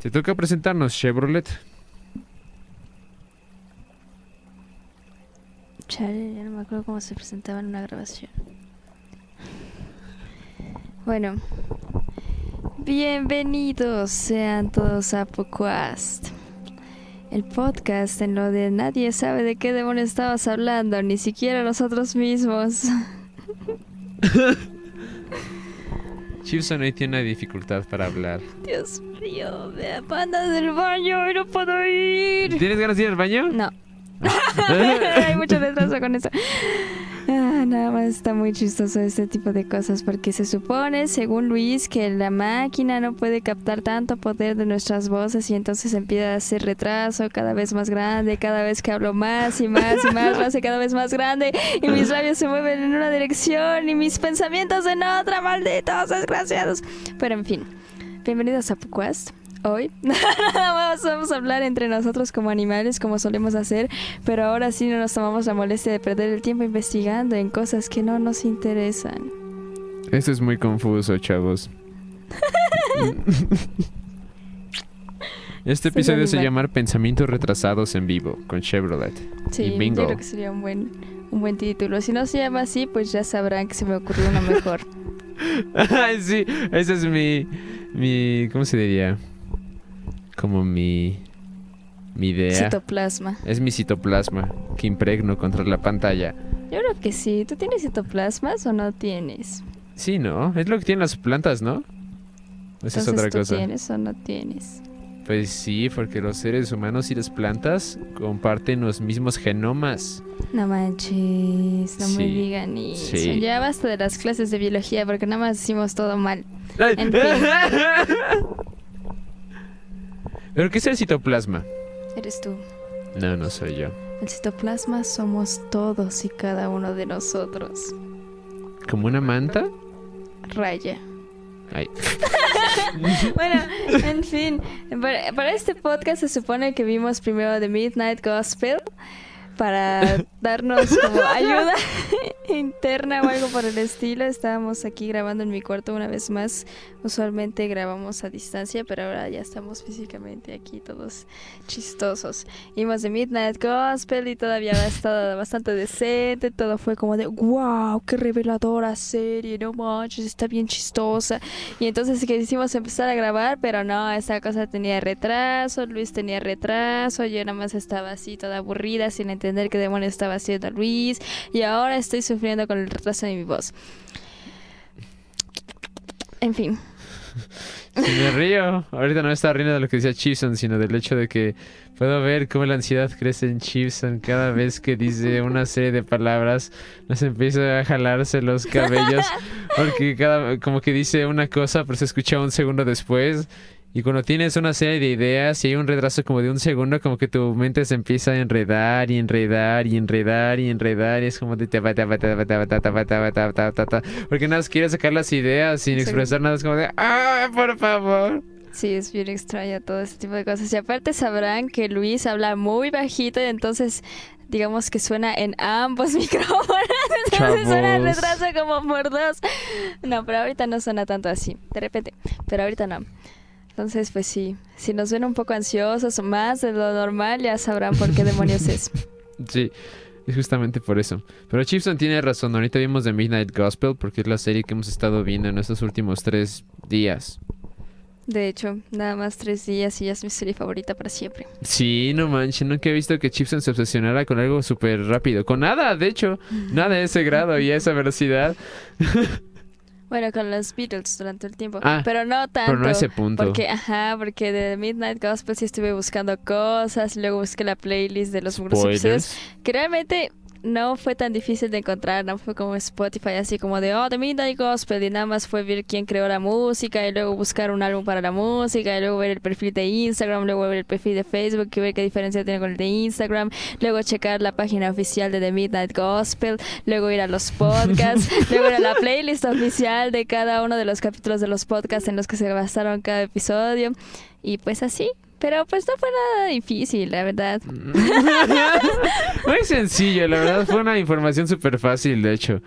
Te toca presentarnos, Chevrolet. Chale, ya no me acuerdo cómo se presentaba en una grabación. Bueno, bienvenidos sean todos a Poquast, el podcast en lo de nadie sabe de qué demonio estabas hablando, ni siquiera nosotros mismos. Chipson hoy tiene una dificultad para hablar. Dios mío, me apandas del baño y no puedo ir. ¿Tienes ganas de ir al baño? No. Hay mucho retraso con eso. Ah, nada más está muy chistoso este tipo de cosas porque se supone, según Luis, que la máquina no puede captar tanto poder de nuestras voces y entonces empieza a hacer retraso cada vez más grande, cada vez que hablo más y más y más lo hace cada vez más grande y mis labios se mueven en una dirección y mis pensamientos en otra, malditos desgraciados. Pero en fin, bienvenidos a Quest hoy. Vamos a hablar entre nosotros como animales, como solemos hacer, pero ahora sí no nos tomamos la molestia de perder el tiempo investigando en cosas que no nos interesan. Esto es muy confuso, chavos. Este episodio se llama Pensamientos retrasados en vivo con Chevrolet. Sí, y bingo. yo creo que sería un buen, un buen título. Si no se llama así, pues ya sabrán que se me ocurrió uno mejor. Ay, sí, ese es mi, mi, ¿cómo se diría? Como mi, mi idea. Citoplasma. Es mi citoplasma que impregno contra la pantalla. Yo creo que sí. ¿Tú tienes citoplasmas o no tienes? Sí, ¿no? Es lo que tienen las plantas, ¿no? Esa es otra ¿tú cosa. tienes o no tienes? Pues sí, porque los seres humanos y las plantas comparten los mismos genomas. No manches, no me digan eso. sí. Ya basta de las clases de biología porque nada más decimos todo mal. En ¿Pero qué es el citoplasma? Eres tú. No, no soy yo. El citoplasma somos todos y cada uno de nosotros. ¿Como una manta? Raya. Ay. Bueno, en fin, para, para este podcast se supone que vimos primero The Midnight Gospel para darnos como ayuda interna o algo por el estilo. Estábamos aquí grabando en mi cuarto una vez más. Usualmente grabamos a distancia, pero ahora ya estamos físicamente aquí todos chistosos. Vimos The Midnight Gospel y todavía ha estado bastante decente. Todo fue como de wow, qué reveladora serie, no manches, está bien chistosa. Y entonces quisimos empezar a grabar, pero no, esta cosa tenía retraso, Luis tenía retraso, yo nada más estaba así toda aburrida sin entender qué demonios estaba haciendo Luis y ahora estoy sufriendo con el retraso de mi voz. En fin, Si me río. Ahorita no me estaba riendo de lo que decía Chipson, sino del hecho de que puedo ver cómo la ansiedad crece en Chipson cada vez que dice una serie de palabras. Nos empieza a jalarse los cabellos. Porque cada, como que dice una cosa, pero se escucha un segundo después. Y cuando tienes una serie de ideas y hay un retraso como de un segundo, como que tu mente se empieza a enredar y enredar y enredar y enredar. Y es como de... Porque nada más quieres sacar las ideas sin expresar nada. Es como de... ¡Ah, por favor! Sí, es bien extraña todo este tipo de cosas. Y aparte sabrán que Luis habla muy bajito y entonces digamos que suena en ambos micrófonos. Entonces suena el retraso como por dos. No, pero ahorita no suena tanto así. De repente. Pero ahorita no. Entonces, pues sí, si nos ven un poco ansiosos o más de lo normal, ya sabrán por qué demonios es. Sí, es justamente por eso. Pero Chipson tiene razón. Ahorita vimos The Midnight Gospel porque es la serie que hemos estado viendo en estos últimos tres días. De hecho, nada más tres días y ya es mi serie favorita para siempre. Sí, no manches, nunca he visto que Chipson se obsesionara con algo súper rápido. Con nada, de hecho. Nada de ese grado y a esa velocidad. Bueno, con los Beatles durante el tiempo. Ah, pero no tanto. Pero no ese punto. Porque, ajá, porque de Midnight Gospel sí estuve buscando cosas, luego busqué la playlist de los Spoilers. que realmente no fue tan difícil de encontrar, no fue como Spotify, así como de, oh, The Midnight Gospel, y nada más fue ver quién creó la música, y luego buscar un álbum para la música, y luego ver el perfil de Instagram, luego ver el perfil de Facebook, y ver qué diferencia tiene con el de Instagram, luego checar la página oficial de The Midnight Gospel, luego ir a los podcasts, luego ir a la playlist oficial de cada uno de los capítulos de los podcasts en los que se basaron cada episodio, y pues así. Pero pues no fue nada difícil, la verdad. Muy sencillo, la verdad. Fue una información súper fácil, de hecho.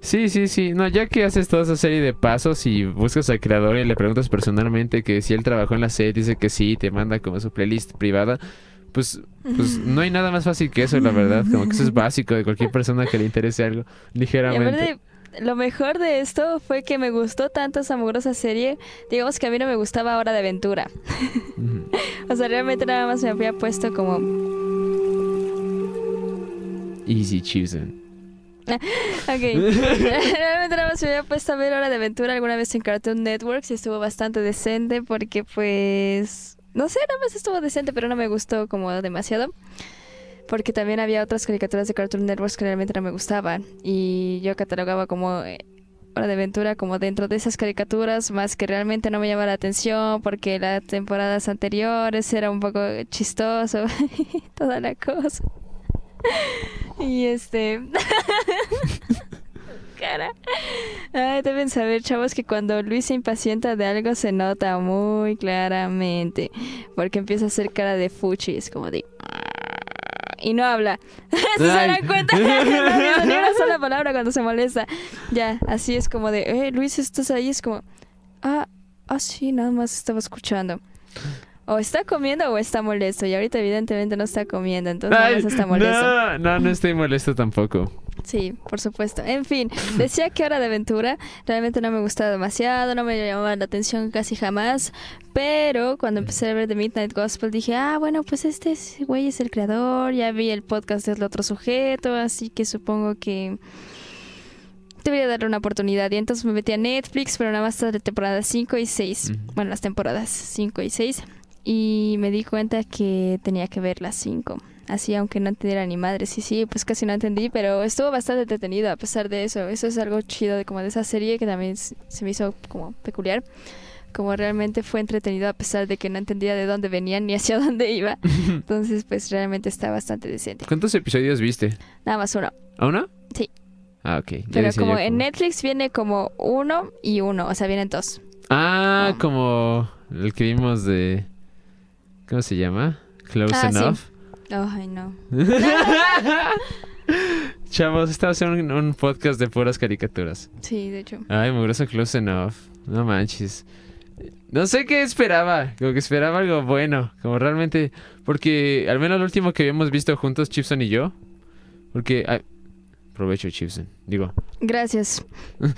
Sí, sí, sí. No, ya que haces toda esa serie de pasos y buscas al creador y le preguntas personalmente que si él trabajó en la serie, dice que sí, te manda como su playlist privada, pues, pues no hay nada más fácil que eso, la verdad. Como que eso es básico de cualquier persona que le interese algo, ligeramente. Lo mejor de esto fue que me gustó tanto esa mugrosa serie. Digamos que a mí no me gustaba Hora de Aventura. O sea, realmente nada más me había puesto como... Easy choosing. Ok. realmente nada más me había puesto a ver Hora de Aventura alguna vez en Cartoon Network y estuvo bastante decente porque pues... No sé, nada más estuvo decente, pero no me gustó como demasiado. Porque también había otras caricaturas de Cartoon Network que realmente no me gustaban. Y yo catalogaba como eh, Hora de Aventura como dentro de esas caricaturas, más que realmente no me llamaba la atención porque las temporadas anteriores era un poco chistoso toda la cosa. Y este... Cara. Deben saber, chavos, que cuando Luis se impacienta de algo se nota muy claramente. Porque empieza a hacer cara de fuchi, es como de... Y no habla. ¿Se dan cuenta? no ni una sola palabra cuando se molesta. Ya, así es como de, eh, Luis, ¿estás ahí? Es como, ah, ah, sí, nada más estaba escuchando. O está comiendo o está molesto. Y ahorita evidentemente no está comiendo, entonces Ay, está molesto. no, no, no estoy molesto tampoco. Sí, por supuesto. En fin, decía que Hora de Aventura realmente no me gustaba demasiado, no me llamaba la atención casi jamás, pero cuando empecé a ver The Midnight Gospel dije, ah, bueno, pues este es- güey es el creador, ya vi el podcast del otro sujeto, así que supongo que debería darle una oportunidad. Y entonces me metí a Netflix, pero nada más hasta la temporada 5 y 6, Ujú. bueno, las temporadas 5 y 6, y me di cuenta que tenía que ver las 5. Así, aunque no entendiera ni madre, sí, sí, pues casi no entendí, pero estuvo bastante entretenido a pesar de eso. Eso es algo chido de como de esa serie que también se me hizo como peculiar. Como realmente fue entretenido a pesar de que no entendía de dónde venían ni hacia dónde iba. Entonces, pues realmente está bastante decente. ¿Cuántos episodios viste? Nada más uno. ¿A uno? Sí. Ah, ok. Ya Pero como en Netflix viene como uno y uno, o sea, vienen dos. Ah, como el que vimos de... ¿Cómo se llama? Close Ah, sí. Enough. Ay, no. Chavos, estaba haciendo un, un podcast de puras caricaturas. Sí, de hecho. Ay, mugroso Close Enough. No manches. No sé qué esperaba. Como que esperaba algo bueno. Como realmente. Porque al menos lo último que habíamos visto juntos, Chipson y yo. Porque. ay, provecho, Chipson. Digo. Gracias.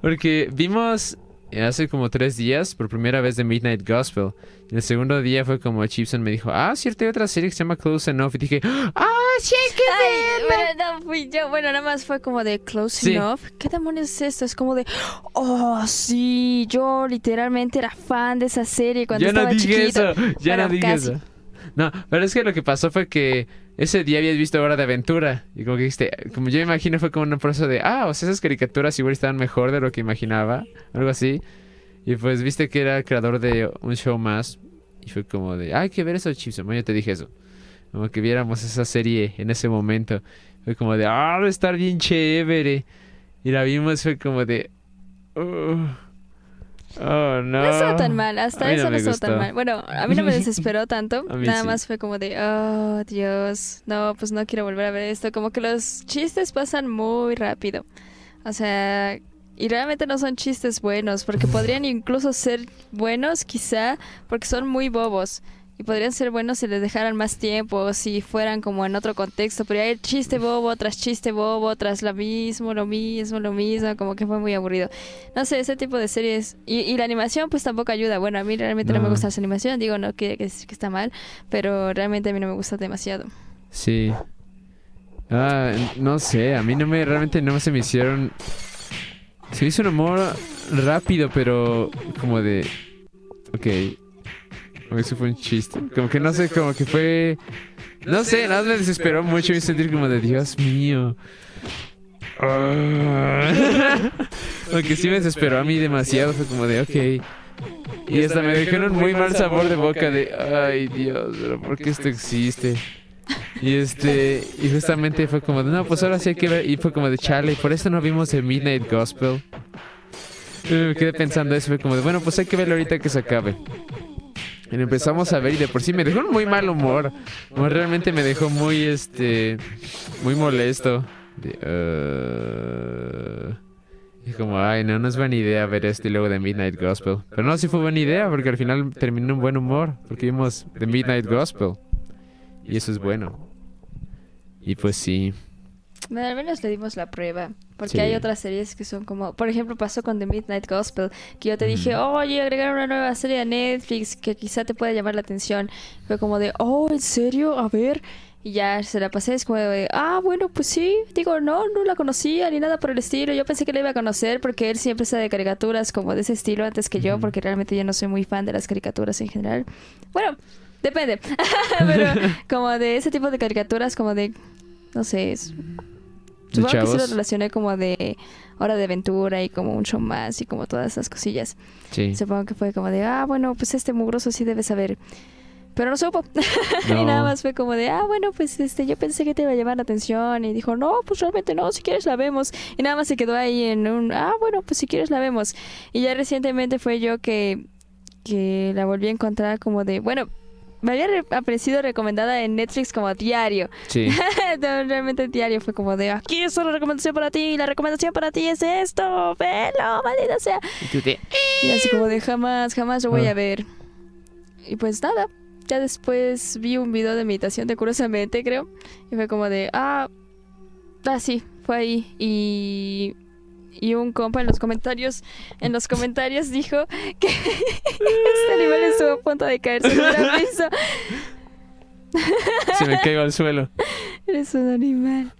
Porque vimos hace como tres días por primera vez de Midnight Gospel. Y el segundo día fue como Chipson me dijo, ah, cierto, hay otra serie que se llama Close Enough. Y dije, ah, sí, que Ay, verla". bueno, no fui yo. Bueno, nada más fue como de close Sí. enough. ¿Qué demonios es esto? Es como de, oh, sí, yo literalmente era fan de esa serie cuando Ya no estaba dije chiquito. eso, ya Bueno, no dije casi. eso. No, pero es que lo que pasó fue que ese día habías visto Hora de Aventura. Y como que dijiste, como yo imagino fue como un proceso de, ah, o sea, esas caricaturas igual estaban mejor de lo que imaginaba. Algo así. Y pues viste que era el creador de un show más. Y fue como de, ah, hay que ver eso. Bueno, yo te dije eso. Como que viéramos esa serie en ese momento. Fue como de, ah, va a estar bien chévere. Y la vimos, fue como de, "Uh, oh, no. No estuvo tan mal, hasta A mí no eso no estuvo gustó. tan mal. Bueno, a mí no me desesperó tanto. Nada sí. más fue como de, oh, Dios, no, pues no quiero volver a ver esto. Como que los chistes pasan muy rápido. O sea, y realmente no son chistes buenos, porque podrían incluso ser buenos, quizá, porque son muy bobos. Y podrían ser buenos si les dejaran más tiempo, si fueran como en otro contexto. Pero hay chiste bobo tras chiste bobo, tras lo mismo, lo mismo, lo mismo, como que fue muy aburrido. No sé, ese tipo de series. Y, y la animación pues tampoco ayuda. Bueno, a mí realmente no, me gusta esa animación. Digo, no quiere decir que está mal, pero realmente a mí no me gusta demasiado. Sí. Ah, no sé, a mí no me, realmente no se me hicieron... Se me hizo un amor rápido, pero como de... Ok. Eso fue un chiste. Como que no sé, como que fue... No sé, nada me desesperó mucho y sentir como de Dios mío. Ah. Aunque sí me desesperó a mí demasiado, fue como de ok. Y hasta me dejaron muy mal sabor de boca de ay Dios, pero ¿por qué esto existe? Y este, y justamente fue como de no, pues ahora sí hay que ver. Y fue como de chale, por eso no vimos el Midnight Gospel. Me quedé pensando eso, fue como de bueno, pues hay que verlo ahorita que se acabe. Empezamos a ver y de por sí me dejó un muy mal humor. Realmente me dejó muy, este, muy molesto. De, uh, como, ay, no, no es buena idea ver esto y luego de Midnight Gospel. Pero no, sí fue buena idea porque al final terminó en buen humor. Porque vimos The Midnight Gospel. Y eso es bueno. Y pues sí. Bueno, al menos le dimos la prueba. Porque Sí. hay otras series que son como. Por ejemplo, pasó con The Midnight Gospel. Que yo te dije, oye, agregaron una nueva serie a Netflix que quizá te pueda llamar la atención. Fue como de, oh, ¿en serio? A ver. Y ya se la pasé. Es como de, ah, bueno, pues sí. Digo, no, no la conocía ni nada por el estilo. Yo pensé que la iba a conocer porque él siempre está de caricaturas como de ese estilo antes que yo. Ujú. Porque realmente yo no soy muy fan de las caricaturas en general. Bueno, depende. Pero como de ese tipo de caricaturas, como de. No sé, es- ¿De Supongo que sí lo relacioné como de Hora de Aventura y como un show más y como todas esas cosillas. Sí. Supongo que fue como de, ah, bueno, pues este mugroso sí debe saber. Pero no supo. y nada más fue como de, ah, bueno, pues este, yo pensé que te iba a llamar la atención. Y dijo, no, pues realmente no, si quieres la vemos. Y nada más se quedó ahí en un, ah, bueno, pues si quieres la vemos. Y ya recientemente fue yo que, que la volví a encontrar como de, bueno, me había re- aparecido recomendada en Netflix como diario. Sí. Realmente diario fue como de aquí es una recomendación para ti, la recomendación para ti es esto, velo, maldita sea. Y tú de, Y así como de jamás, jamás lo voy Ah. a ver. Y pues nada, ya después vi un video de meditación de Curiosamente, creo. Y fue como de, ah, ah, sí, fue ahí. Y, y un compa en los comentarios, en los comentarios dijo que este animal estuvo a punto de caerse en una piso. Se me caigo al suelo. Eres un animal.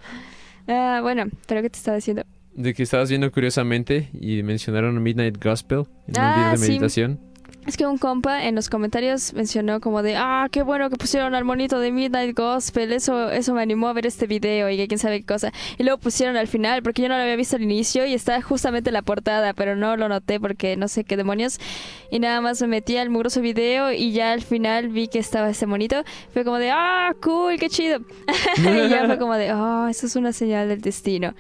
Ah, bueno, pero ¿qué te estaba diciendo? De que estabas viendo curiosamente y mencionaron Midnight Gospel en un Ah, video de sí. Es que un compa en los comentarios mencionó como de, ah, qué bueno que pusieron al monito de Midnight Gospel, eso, eso me animó a ver este video y que quién sabe qué cosa. Y luego pusieron al final, porque yo no lo había visto al inicio y está justamente en la portada, pero no lo noté porque no sé qué demonios. Y nada más me metí al mugroso video y ya al final vi que estaba ese monito. Fue como de, ah, cool, qué chido. y ya fue como de, oh, eso es una señal del destino.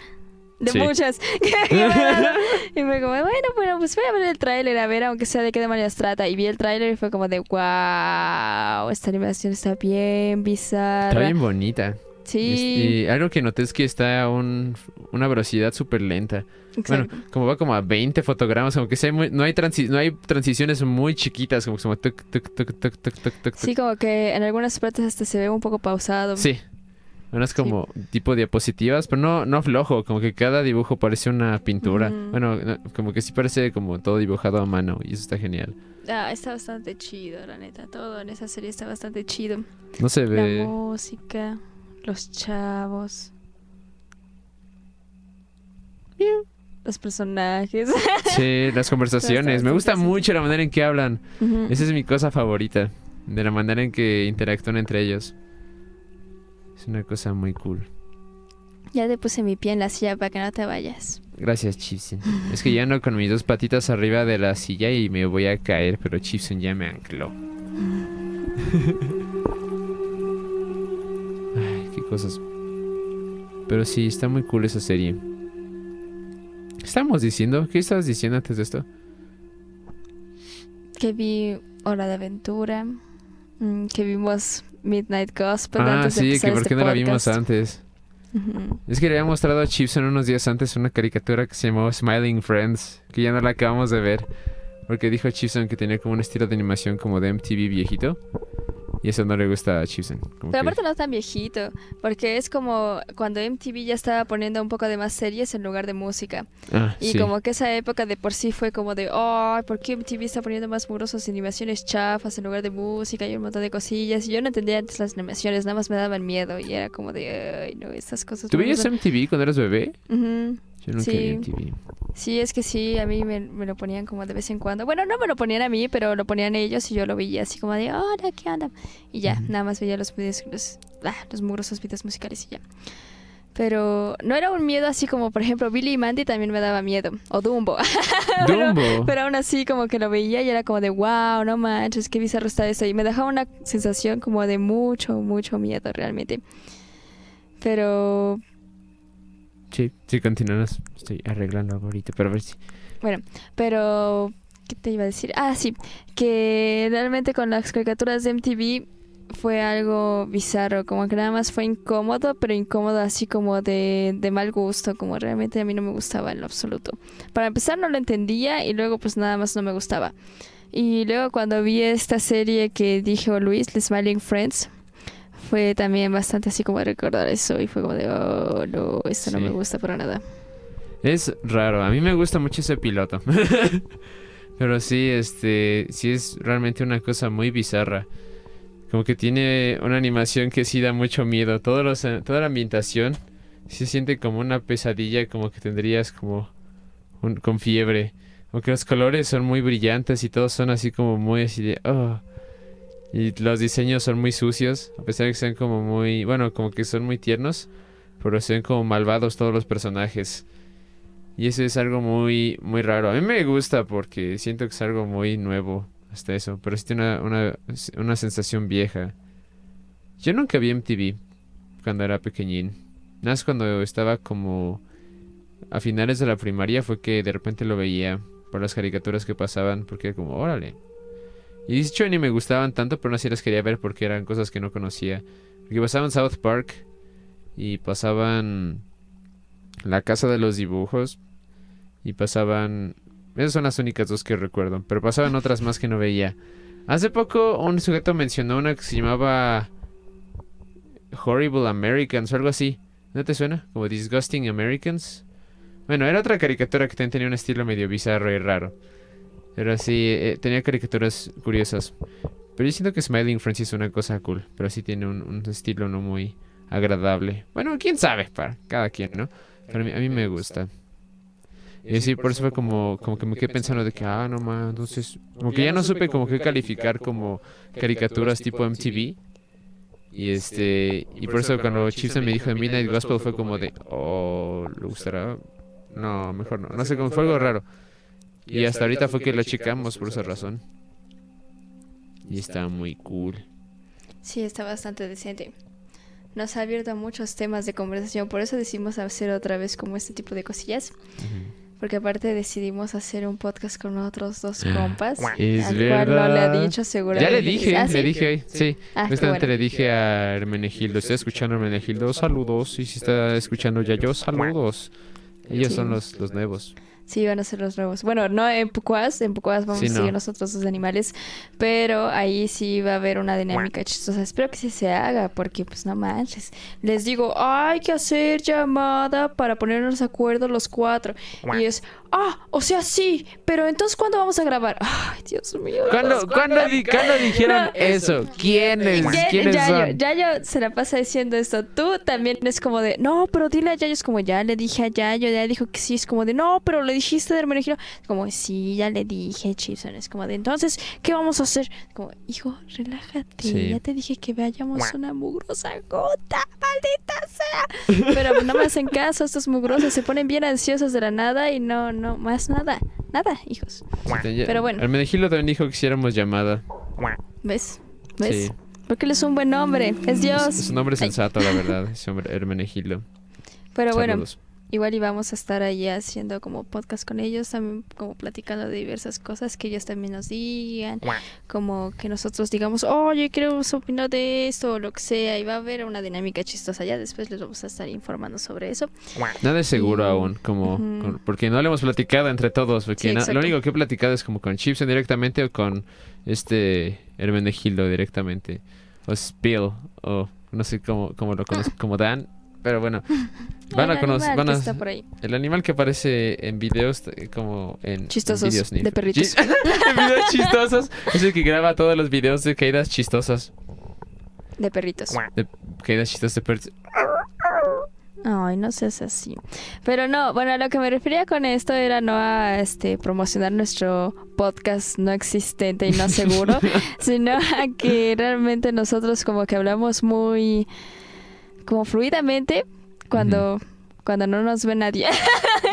De Sí. muchas. y fue como, bueno, bueno, pues voy a ver el tráiler, a ver, aunque sea de qué demonios trata. Y vi el tráiler y fue como de, wow, esta animación está bien bizarra. Está bien bonita. Sí, Y algo que noté es que está a un, una velocidad súper lenta. exacto. Bueno, como va como a 20 fotogramas, como que sea muy- no, hay transi- no hay transiciones muy chiquitas, como que como tuc, tuc, tuc, tuc, tuc, tuc, tuc, sí, como que en algunas partes hasta se ve un poco pausado. Sí. Unas como tipo diapositivas, pero no, no flojo, como que cada dibujo parece una pintura. Bueno, no, como que sí parece como todo dibujado a mano y eso está genial. Ah, está bastante chido, la neta. Todo en esa serie está bastante chido. No se La ve... música, los chavos. Los personajes. Sí, las conversaciones. Me gusta mucho la manera en que hablan. Ujú. Esa es mi cosa favorita. De la manera en que interactúan entre ellos. Es una cosa muy cool. Ya te puse mi pie en la silla para que no te vayas. Gracias, Chipson. Es que ya ando con mis dos patitas arriba de la silla y me voy a caer, pero Chipson ya me ancló. Ay, qué cosas. Pero sí, está muy cool esa serie. ¿Qué estábamos diciendo? ¿Qué estabas diciendo antes de esto? Que vi Hora de Aventura. mm, Que vimos Midnight Gospel. ah, antes de sí, que empezar por este qué no la vimos podcast. antes. Ujú. Es que le había mostrado a Chipson unos días antes una caricatura que se llamó Smiling Friends, que ya no la acabamos de ver. Porque dijo Chipson que tenía como un estilo de animación como de MTV viejito. Y eso no le gusta a Chipson. como Pero que- aparte no tan viejito, porque es como cuando MTV ya estaba poniendo un poco de más series en lugar de música. Ah, Y sí. como que esa época de por sí fue como de, ay, ¿por qué MTV está poniendo más mugrosas animaciones chafas en lugar de música y un montón de cosillas? Y yo no entendía antes las animaciones, nada más me daban miedo y era como de, ay, no, estas cosas... ¿Tú veías gustan". MTV cuando eras bebé? Ujú. Yo nunca Sí. vi MTV. Sí, es que sí, a mí me, me lo ponían como de vez en cuando. Bueno, no me lo ponían a mí, pero lo ponían ellos y yo lo veía así como de, hola, ¿qué onda? Y ya, Ujú. nada más veía los videos, los, ah, los mugrosos videos musicales y ya. Pero no era un miedo así como, por ejemplo, Billy y Mandy también me daba miedo. O Dumbo. Pero- Dumbo. Pero aún así como que lo veía y era como de, wow, no manches, qué bizarro está esto. Y me dejaba una sensación como de mucho, mucho miedo realmente. Pero Sí, sí, continuamos. Estoy arreglando ahorita, pero a ver si... Pero, ¿qué te iba a decir? Ah, sí, que realmente con las caricaturas de MTV fue algo bizarro, como que nada más fue incómodo, pero incómodo así como de, de mal gusto, como realmente a mí no me gustaba en lo absoluto. Para empezar no lo entendía y luego pues nada más no me gustaba. Y luego cuando vi esta serie que dijo Luis, The Smiling Friends, fue también bastante así como recordar eso y fue como de, oh no, esto no me gusta para nada. Es raro, a mí me gusta mucho ese piloto. Pero sí, este, sí es realmente una cosa muy bizarra. Como que tiene una animación que sí da mucho miedo. Todos los, toda la ambientación sí se siente como una pesadilla, como que tendrías como un- con fiebre. Aunque los colores son muy brillantes y todos son así como muy así de... "Oh". Y los diseños son muy sucios, a pesar de que sean como muy... Bueno, como que son muy tiernos, pero se ven como malvados todos los personajes. Y eso es algo muy, muy raro. A mí me gusta porque siento que es algo muy nuevo hasta eso. Pero sí tiene una, una, una sensación vieja. Yo nunca vi MTV cuando era pequeñín. Nada más cuando estaba como a finales de la primaria fue que de repente lo veía por las caricaturas que pasaban. Porque era como, órale. Y de hecho ni me gustaban tanto, pero no así las quería ver porque eran cosas que no conocía. Porque pasaban South Park y pasaban La Casa de los Dibujos y pasaban... Esas son las únicas dos que recuerdo, pero pasaban otras más que no veía. Hace poco un sujeto mencionó una que se llamaba Horrible Americans o algo así. ¿No te suena? Como Disgusting Americans. Bueno, era otra caricatura que también tenía un estilo medio bizarro y raro. Pero sí, eh, tenía caricaturas curiosas. Pero yo siento que Smiling Friends es una cosa cool. Pero sí tiene un, estilo no muy agradable. Bueno, quién sabe, para cada quien, ¿no? Pero a mí, me gusta. Y sí, por eso fue como, como que me quedé pensando de que, ah, no más, entonces, como que ya no supe como qué calificar como caricaturas tipo MTV. Y este, y por eso cuando Chipson me dijo de Midnight Gospel fue como de, oh, ¿le gustará? No, mejor no, no sé, como fue algo raro. Y hasta ahorita fue que lo checamos por esa razón. Y está muy cool. Sí, está bastante decente. Nos ha abierto a muchos temas de conversación, por eso decidimos hacer otra vez como este tipo de cosillas. Porque aparte decidimos hacer un podcast con otros dos compas. Es al cual no le ha verdad. dicho seguramente. Ya le dije, ¿Ah, le sí? dije, sí. Ah, qué Justamente bueno. le dije a Hermenegildo, estoy escuchando a Hermenegildo, saludos. Y si está escuchando ya yo, saludos. Ellos Sí. son los, los nuevos. Sí, van a ser los nuevos. Bueno, no en Pucuas, en Pucuas vamos Sí, a seguir no. nosotros los animales, pero ahí sí va a haber una dinámica chistosa. Espero que sí se haga, porque pues no manches. Les digo, hay que hacer llamada para ponernos de acuerdo los cuatro. Y es, ah, o sea, sí, pero entonces ¿cuándo vamos a grabar? Ay, Dios mío. ¿Cuándo, ¿cuándo, cuatro. di- cuándo dijeron No. eso? ¿Quiénes? Ya- ¿Quiénes Yayo, son? Yayo se la pasa diciendo esto. Tú también es como de, no, pero dile a Yayo. Es como, ya le dije a Yayo, ya dijo que sí. Es como de, no, pero le dijiste de Hermenegildo. Como, sí, ya le dije, Chipson. Es como de, entonces, ¿qué vamos a hacer? Como, hijo, relájate. Sí. Ya te dije que vayamos una mugrosa gota, maldita sea. Pero no me hacen caso estos mugrosos. Se ponen bien ansiosos de la nada y no, no, más nada. Nada, hijos. Pero bueno. Hermenegildo también dijo que hiciéramos llamada. ¿Ves? ¿Ves? Sí. Porque él es un buen hombre. Es Dios. Es, es un hombre Ay. sensato, la verdad. Ese hombre, Hermenegildo. Pero bueno. Igual íbamos a estar ahí haciendo como podcast con ellos, también como platicando de diversas cosas que ellos también nos digan, como que nosotros digamos, oye, queremos opinar de esto o lo que sea, y va a haber una dinámica chistosa. Ya después les vamos a estar informando sobre eso. Nada es seguro Y- aún, como porque no le hemos platicado entre todos, porque Sí, na- exacto. lo único que he platicado es como con Chipson directamente o con este Hermenegildo directamente, o Spill, o no sé cómo, cómo lo conozco, como Dan, pero bueno, van El a conocer, van a, está por ahí. el animal que aparece en videos eh, como en en Chistosos, videos de perritos. En videos chistosos, es el que graba todos los videos de caídas chistosas, De perritos. de caídas chistosas de perritos. Ay, no seas así. Pero no, bueno, a lo que me refería con esto era no a este promocionar nuestro podcast no existente y no seguro, sino a que realmente nosotros como que hablamos muy como fluidamente cuando cuando no nos ve nadie.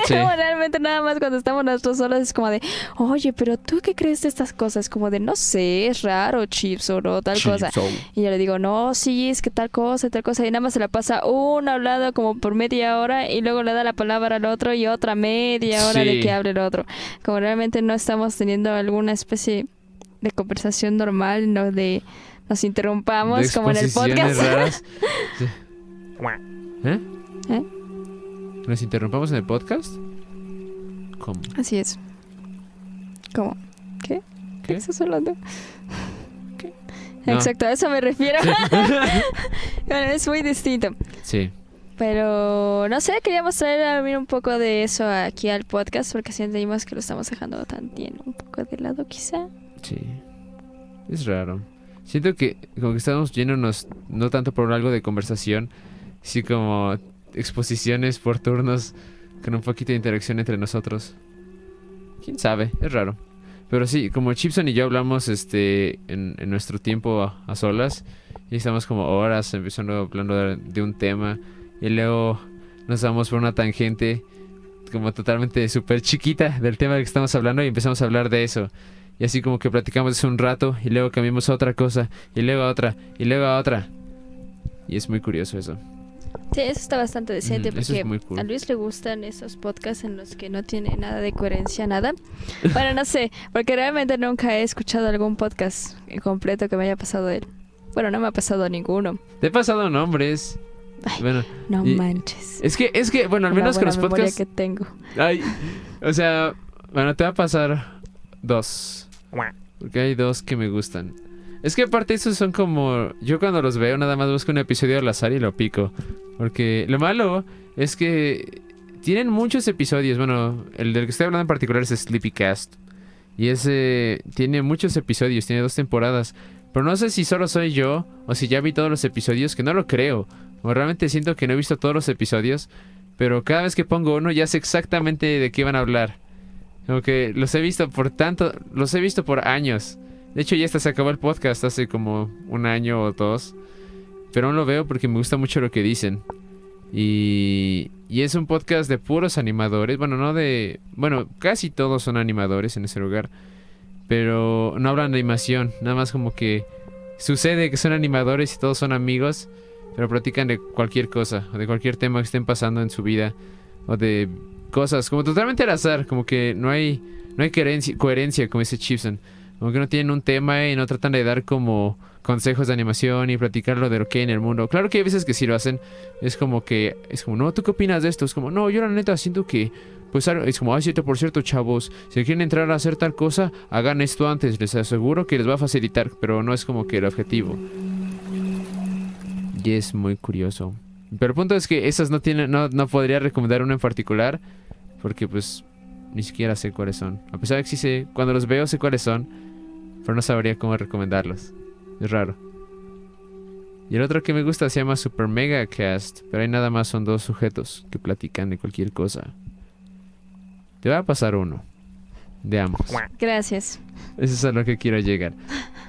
Sí. Como realmente nada más cuando estamos nosotros solos es como de, "Oye, pero tú qué crees de estas cosas?" Como de, "No sé, es raro, chips o no tal cosa." Chipso. Y yo le digo, no, sí, es que tal cosa, tal cosa. Y nada más se la pasa uno hablando como por media hora y luego le da la palabra al otro y otra media hora de que hable el otro. Como realmente no estamos teniendo alguna especie de conversación normal, no de nos interrumpamos como en el podcast. ¿Eh? ¿Eh? ¿Nos interrumpamos en el podcast? ¿Cómo? Así es. ¿Cómo? ¿Qué? ¿Qué ¿Qué? estás hablando? ¿Qué? No. Exacto, a eso me refiero. bueno, es muy distinto. Sí. Pero no sé, queríamos traer a mí un poco de eso aquí al podcast porque sentimos que lo estamos dejando también un poco de lado quizá. Sí. Es raro. Siento que como que estamos yéndonos no tanto por algo de conversación, sí como exposiciones por turnos con un poquito de interacción entre nosotros. Quién sabe, es raro. Pero sí, como Chipson y yo hablamos este en, nuestro tiempo a, solas, y estamos como horas empezando hablando de, de un tema, y luego nos damos por una tangente como totalmente súper chiquita del tema del que estamos hablando y empezamos a hablar de eso. Y así como que platicamos eso un rato y luego cambiamos a otra cosa y luego a otra y luego a otra. Y es muy curioso eso. Sí, eso está bastante decente eso porque es muy cool. a Luis le gustan esos podcasts en los que no tiene nada de coherencia, nada. Bueno, no sé, porque realmente nunca he escuchado algún podcast completo que me haya pasado él. Bueno, no me ha pasado ninguno. Te he pasado nombres. Bueno, No Y- manches. es que, es que, bueno, al menos con los podcasts. que tengo. Ay, o sea, bueno, te va a pasar dos. Porque hay dos que me gustan. Es que aparte esos son como... Yo cuando los veo nada más busco un episodio al azar y lo pico. Porque lo malo es que tienen muchos episodios. Bueno, el del que estoy hablando en particular es Sleepycast. Y ese tiene muchos episodios, tiene dos temporadas. Pero no sé si solo soy yo o si ya vi todos los episodios, que no lo creo. O realmente siento que no he visto todos los episodios. Pero cada vez que pongo uno ya sé exactamente de qué van a hablar. Como que los he visto por tanto, los he visto por años. De hecho ya hasta se acabó el podcast hace como un año o dos. Pero aún lo veo porque me gusta mucho lo que dicen. Y, y es un podcast de puros animadores. Bueno, no de... Bueno, casi todos son animadores en ese lugar. Pero no hablan de animación. Nada más como que sucede que son animadores y todos son amigos. Pero platican de cualquier cosa. O de cualquier tema que estén pasando en su vida. O de cosas como totalmente al azar. Como que no hay, no hay coherencia, coherencia como dice Chipson. Como que no tienen un tema y no tratan de dar como consejos de animación y platicar lo de lo que hay en el mundo. Claro que hay veces que sí lo hacen. Es como que, es como, no, ¿tú qué opinas de esto? Es como, no, yo la neta siento que, pues es como, ah, cierto, por cierto, chavos, si quieren entrar a hacer tal cosa, hagan esto antes. Les aseguro que les va a facilitar, pero no es como que el objetivo. Y es muy curioso. Pero el punto es que esas no tienen, no, no podría recomendar una en particular, porque pues ni siquiera sé cuáles son. A pesar de que sí sé, cuando los veo sé cuáles son, pero no sabría cómo recomendarlos. Es raro. Y el otro que me gusta se llama Super Mega Cast, pero ahí nada más son dos sujetos que platican de cualquier cosa. Te va a pasar uno. De ambos. Gracias. Eso es a lo que quiero llegar.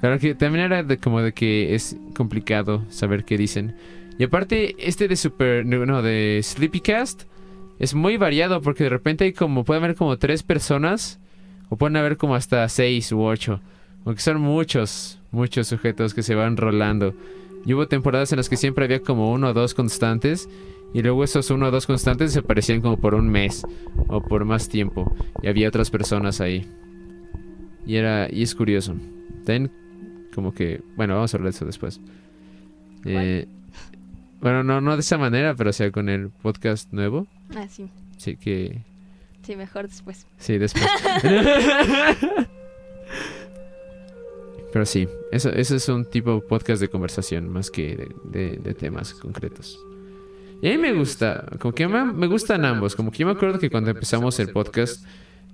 Pero que también era de como de que es complicado saber qué dicen. Y aparte, este de Super. No, de Sleepycast es muy variado porque de repente hay como. Pueden haber como tres personas. O pueden haber como hasta seis u ocho. Aunque son muchos, muchos sujetos que se van rolando. Y hubo temporadas en las que siempre había como uno o dos constantes. Y luego esos uno o dos constantes se aparecían como por un mes. O por más tiempo. Y había otras personas ahí. Y era. Y es curioso. También como que. Bueno, vamos a hablar de eso después. Eh, bueno, no, no de esa manera, pero o sea, con el podcast nuevo. Ah, sí. Sí que. Sí, mejor después. Sí, después. pero sí, eso, eso es un tipo de podcast de conversación más que de, temas concretos. Y a mí me gusta, como que me, me gustan ambos. Como que yo me acuerdo que cuando empezamos el podcast,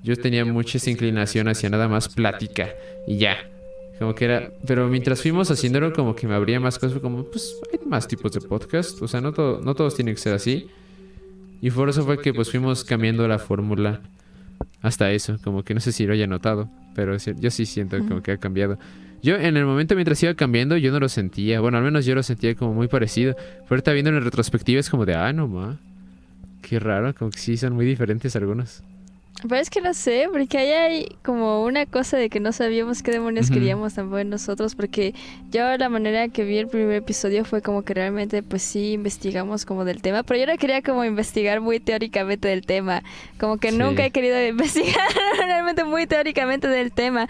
yo tenía mucha esa inclinación hacia nada más plática y ya. Como que era, pero mientras fuimos haciéndolo, como que me abría más cosas, como, pues hay más tipos de podcast, o sea, no, todo, no todos tienen que ser así. Y por eso fue que pues fuimos cambiando la fórmula hasta eso, como que no sé si lo haya notado, pero yo sí siento como que ha cambiado. Yo en el momento mientras iba cambiando, yo no lo sentía, bueno, al menos yo lo sentía como muy parecido, pero ahorita viendo en retrospectiva es como de, ah, no ma, qué raro, como que sí son muy diferentes algunos. Pero es que no sé, porque ahí hay como una cosa de que no sabíamos qué demonios Ujú. queríamos tampoco nosotros, porque yo la manera que vi el primer episodio fue como que realmente pues sí investigamos como del tema, pero yo no quería como investigar muy teóricamente del tema, como que Sí. nunca he querido investigar realmente muy teóricamente del tema.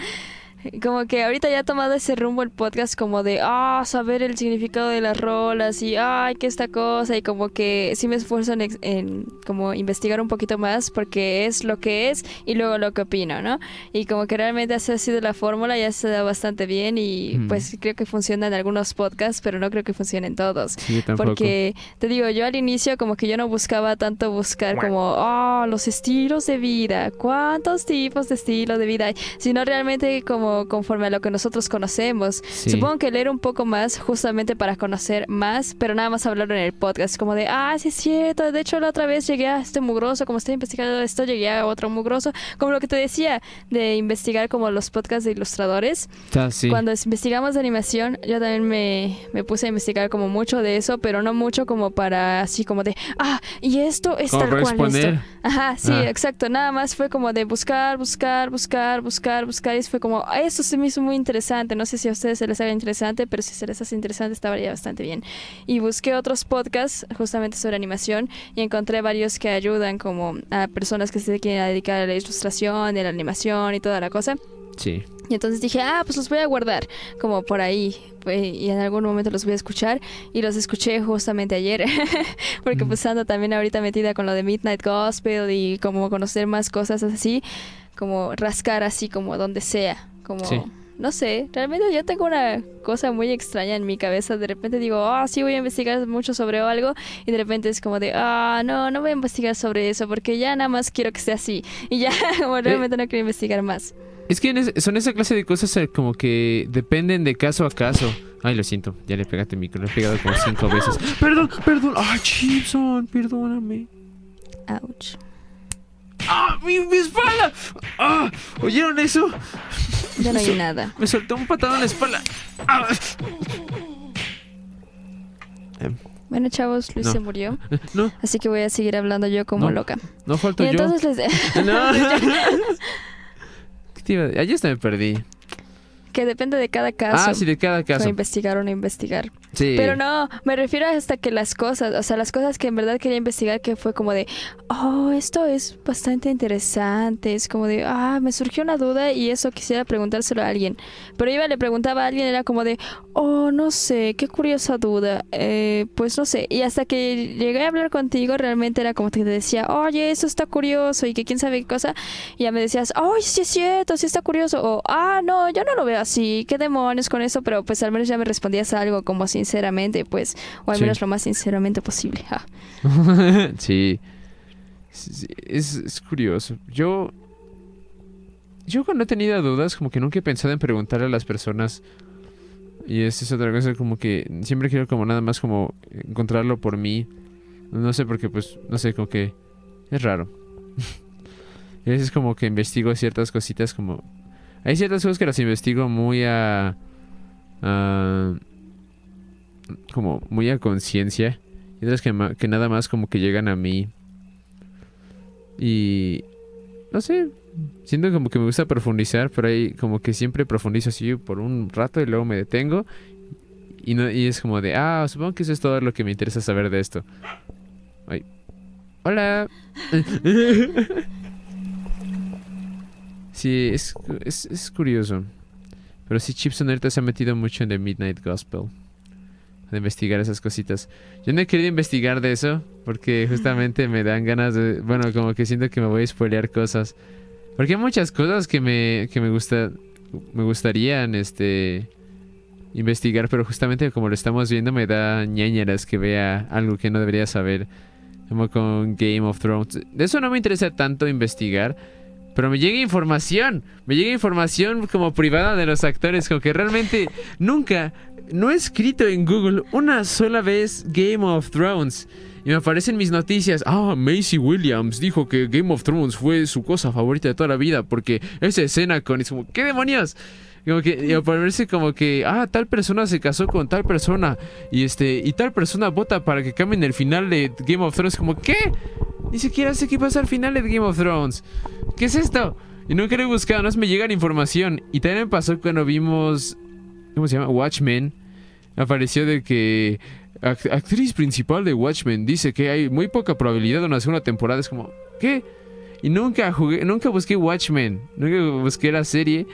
como que ahorita ya ha tomado ese rumbo el podcast como de, ah, saber el significado de las rolas y, ay, que esta cosa y como que sí me esfuerzo en, en, como investigar un poquito más porque es lo que es y luego lo que opino, ¿no? Y como que realmente así ha sido la fórmula, ya se da bastante bien y pues creo que funciona en algunos podcasts, pero no creo que funcione en todos. Sí, tampoco. Porque te digo, yo al inicio como que yo no buscaba tanto buscar como, ah, los estilos de vida, cuántos tipos de estilo de vida, sino realmente como conforme a lo que nosotros conocemos. Sí. Supongo que leer un poco más justamente para conocer más, pero nada más hablarlo en el podcast, como de, ah, sí es cierto, de hecho la otra vez llegué a este mugroso, como estoy investigando esto, llegué a otro mugroso, como lo que te decía, de investigar como los podcasts de ilustradores. Ah, sí. Cuando es- investigamos de animación, yo también me, me puse a investigar como mucho de eso, pero no mucho como para así como de, ah, y esto es tal cual esto. Ajá, sí, Ah. exacto. Nada más fue como de buscar, buscar, buscar, buscar, buscar. Y fue como, "Ah, esto se me hizo muy interesante. No sé si a ustedes se les haga interesante, pero si se les hace interesante, estaría bastante bien. Y busqué otros podcasts justamente sobre animación y encontré varios que ayudan como a personas que se quieren dedicar a la ilustración, a la animación y toda la cosa. Sí. Y entonces dije, ah, pues los voy a guardar como por ahí. pues, Y en algún momento los voy a escuchar. Y los escuché justamente ayer. Porque Mm. pues ando también ahorita metida con lo de Midnight Gospel y como conocer más cosas así. Como rascar así como donde sea. Como... Sí. No sé, realmente yo tengo una cosa muy extraña en mi cabeza. De repente digo, ah, sí voy a investigar mucho sobre algo. Y de repente es como de, ah, no, no voy a investigar sobre eso porque ya nada más quiero que sea así. Y ya, como realmente no quiero investigar más. Es que son esa clase de cosas eh, como que dependen de caso a caso. Ay, lo siento, ya le pegaste el micro, le he pegado como cinco veces. Perdón, perdón. Ay, Chipson, perdóname. Ouch. ¡Ah, mi, mi espalda! ¡Ah! ¿Oyeron eso? Ya no hay nada. Me soltó un patado en la espalda. ¡Ah! Bueno, chavos, Luis No. se murió. No, Así que voy a seguir hablando yo como No. loca. no falto Y yo. entonces les No. Ayer hasta me perdí. que depende de cada caso. Ah, sí, de cada O caso. investigar o no investigar. Pero no, me refiero hasta que las cosas, o sea, las cosas que en verdad quería investigar, que fue como de, oh, esto es bastante interesante, es como de, ah, me surgió una duda y eso quisiera preguntárselo a alguien. Pero iba, le preguntaba a alguien, era como de, oh, no sé, qué curiosa duda, eh, pues no sé. Y hasta que llegué a hablar contigo, realmente era como que te decía, oye, eso está curioso y que quién sabe qué cosa. Y ya me decías, oh, sí es cierto, sí está curioso. O, ah, no, yo no lo veo así, qué demonios con eso, pero pues al menos ya me respondías algo como sinceramente, pues, o al Sí. menos lo más sinceramente posible. ja. sí. Es, es curioso. Yo. Yo cuando he tenido dudas, como que nunca he pensado en preguntarle a las personas. Y esa es otra cosa, como que siempre quiero como nada más como encontrarlo por mí. No sé, porque pues, no sé, como que es raro. y a veces como que investigo ciertas cositas como... Hay ciertas cosas que las investigo muy a... a- como muy a conciencia. Y otras que, nada más como que llegan a mí. Y... No sé. Siento como que me gusta profundizar, pero ahí como que siempre profundizo así por un rato y luego me detengo. Y, no, y es como de, ah, supongo que eso es todo lo que me interesa saber de esto. Ay. Hola. sí, es, es, es curioso. Pero sí, Chipson ahorita se ha metido mucho en The Midnight Gospel. De investigar esas cositas. Yo no he querido investigar de eso porque justamente me dan ganas de... Bueno, como que siento que me voy a spoilear cosas. Porque hay muchas cosas que me, que me, gusta, me gustarían este, investigar, pero justamente como lo estamos viendo me da ñañeras que vea algo que no debería saber. Como con Game of Thrones. De eso no me interesa tanto investigar. Pero me llega información. Me llega información como privada de los actores. Como que realmente nunca, no he escrito en Google una sola vez Game of Thrones. Y me aparecen mis noticias. Ah, Macy Williams dijo que Game of Thrones fue su cosa favorita de toda la vida. Porque esa escena con... Es como, ¿qué demonios? Como que, aparece como que, ah, tal persona se casó con tal persona. Y este, y tal persona vota para que cambien el final de Game of Thrones. Como, ¿qué? Ni siquiera sé qué pasa al final de Game of Thrones. ¿Qué es esto? Y nunca lo he buscado, no me llega la información. Y también me pasó cuando vimos. ¿Cómo se llama? Watchmen. Apareció de que. act- actriz principal de Watchmen dice que hay muy poca probabilidad de una segunda temporada. Es como, ¿qué? Y nunca jugué, nunca busqué Watchmen. Nunca busqué la serie.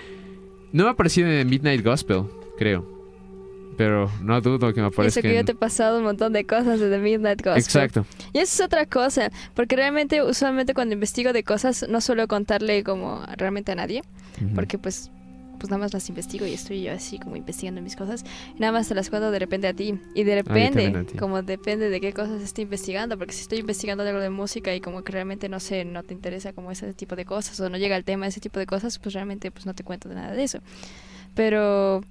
No me ha aparecido en Midnight Gospel, creo. Pero no dudo que me Y eso aparezca. que yo en- te he pasado un montón de cosas de The Midnight Gospel. Exacto. Y eso es otra cosa, porque realmente, usualmente cuando investigo de cosas, no suelo contarle como realmente a nadie, porque pues, pues nada más las investigo y estoy yo así como investigando mis cosas, y nada más te las cuento de repente a ti, y de repente, a como depende de qué cosas estoy investigando, porque si estoy investigando algo de música y como que realmente no sé, no te interesa como ese tipo de cosas, o no llega el tema de ese tipo de cosas, pues realmente pues no te cuento de nada de eso. Pero...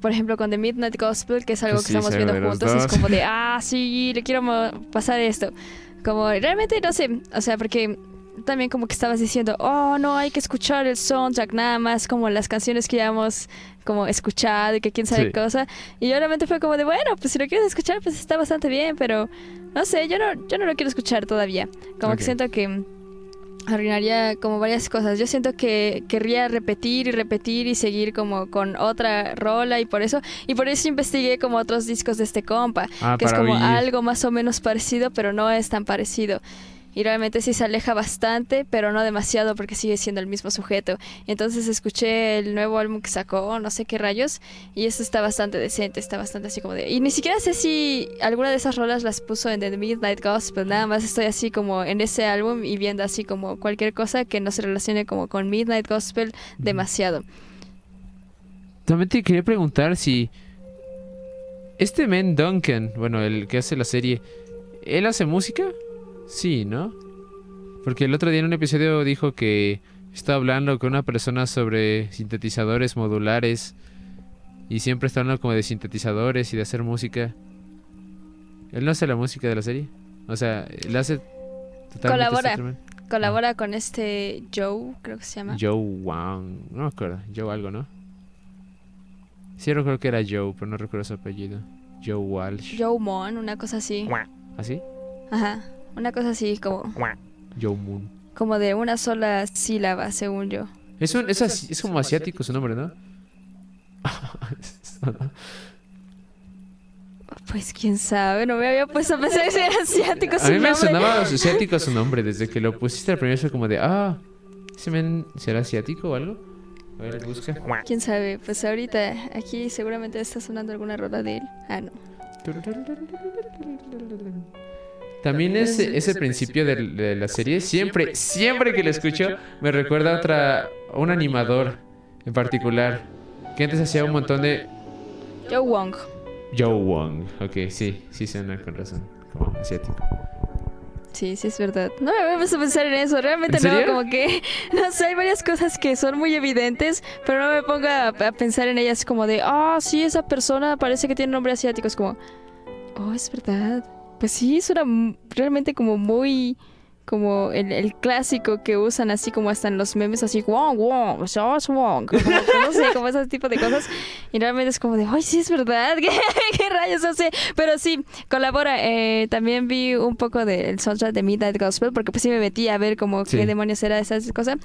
Por ejemplo, con The Midnight Gospel, que es algo Pues que sí, estamos viendo juntos, es como de, ah, sí, le quiero pasar esto. Como realmente no sé, o sea, porque también como que estabas diciendo, oh, no, hay que escuchar el soundtrack nada más como las canciones que ya hemos como escuchado y que quién sabe Sí. cosa. Y yo realmente fue como de, bueno, pues si lo quieres escuchar, pues está bastante bien, pero no sé, yo no, yo no lo quiero escuchar todavía. Como que siento que arruinaría como varias cosas. Yo siento que querría repetir y repetir y seguir como con otra rola y por eso y por eso investigué como otros discos de este compa, Ah, que es como oír. algo más o menos parecido, pero no es tan parecido. Y realmente sí se aleja bastante, pero no demasiado porque sigue siendo el mismo sujeto. Entonces escuché el nuevo álbum que sacó, no sé qué rayos, y eso está bastante decente, está bastante así como de... Y ni siquiera sé si alguna de esas rolas las puso en The Midnight Gospel, nada más estoy así como en ese álbum y viendo así como cualquier cosa que no se relacione como con Midnight Gospel demasiado. También te quería preguntar si. Este men Duncan, bueno, el que hace la serie, ¿él hace música? Sí, ¿no? Porque el otro día en un episodio dijo que estaba hablando con una persona sobre sintetizadores modulares y siempre está hablando como de sintetizadores y de hacer música. ¿Él no hace la música de la serie? O sea, él hace totalmente Colabora. Colabora con este Joe, creo que se llama. Joe Wang, no me acuerdo, Joe algo, ¿no? Sí, recuerdo que era Joe, pero no recuerdo su apellido. Joe Walsh. Joe Mon, una cosa así. ¿Así? Ajá, una cosa así como, Joe Moon. como de una sola sílaba, según yo. Es, un, es, es como asiático su nombre, ¿no? Pues quién sabe, no me había puesto a pensar si era asiático su A mí me nombre. sonaba asiático su nombre. Desde que lo pusiste al primero fue como de, ah, ¿ese men será asiático o algo? A ver, busca. Quién sabe, pues ahorita aquí seguramente está sonando alguna rola de él. Ah, no. También ese, ese principio de, de la serie, siempre, siempre que lo escucho, me recuerda a otra, a un animador en particular, que antes hacía un montón de... Joe Wong. Joe Wong, ok, sí, sí suena con razón, como asiático. Sí, sí es verdad. No me había puesto a pensar en eso. Realmente ¿En no, serio? como que... No sé, hay varias cosas que son muy evidentes, pero no me pongo a, a pensar en ellas como de, ah, sí, esa persona parece que tiene nombre asiático. Es como, oh, es verdad. Pues sí, suena m- realmente como muy... Como el, el clásico que usan así como hasta en los memes, así, Wong, Wong, sos Wong. Como, no sé, como ese tipo de cosas. Y realmente es como de, ay, sí, es verdad. ¿Qué, qué rayos hace? Pero sí, colabora. Eh, también vi un poco del soundtrack de Midnight Gospel, porque pues sí me metí a ver como Sí. qué demonios era esa cosa.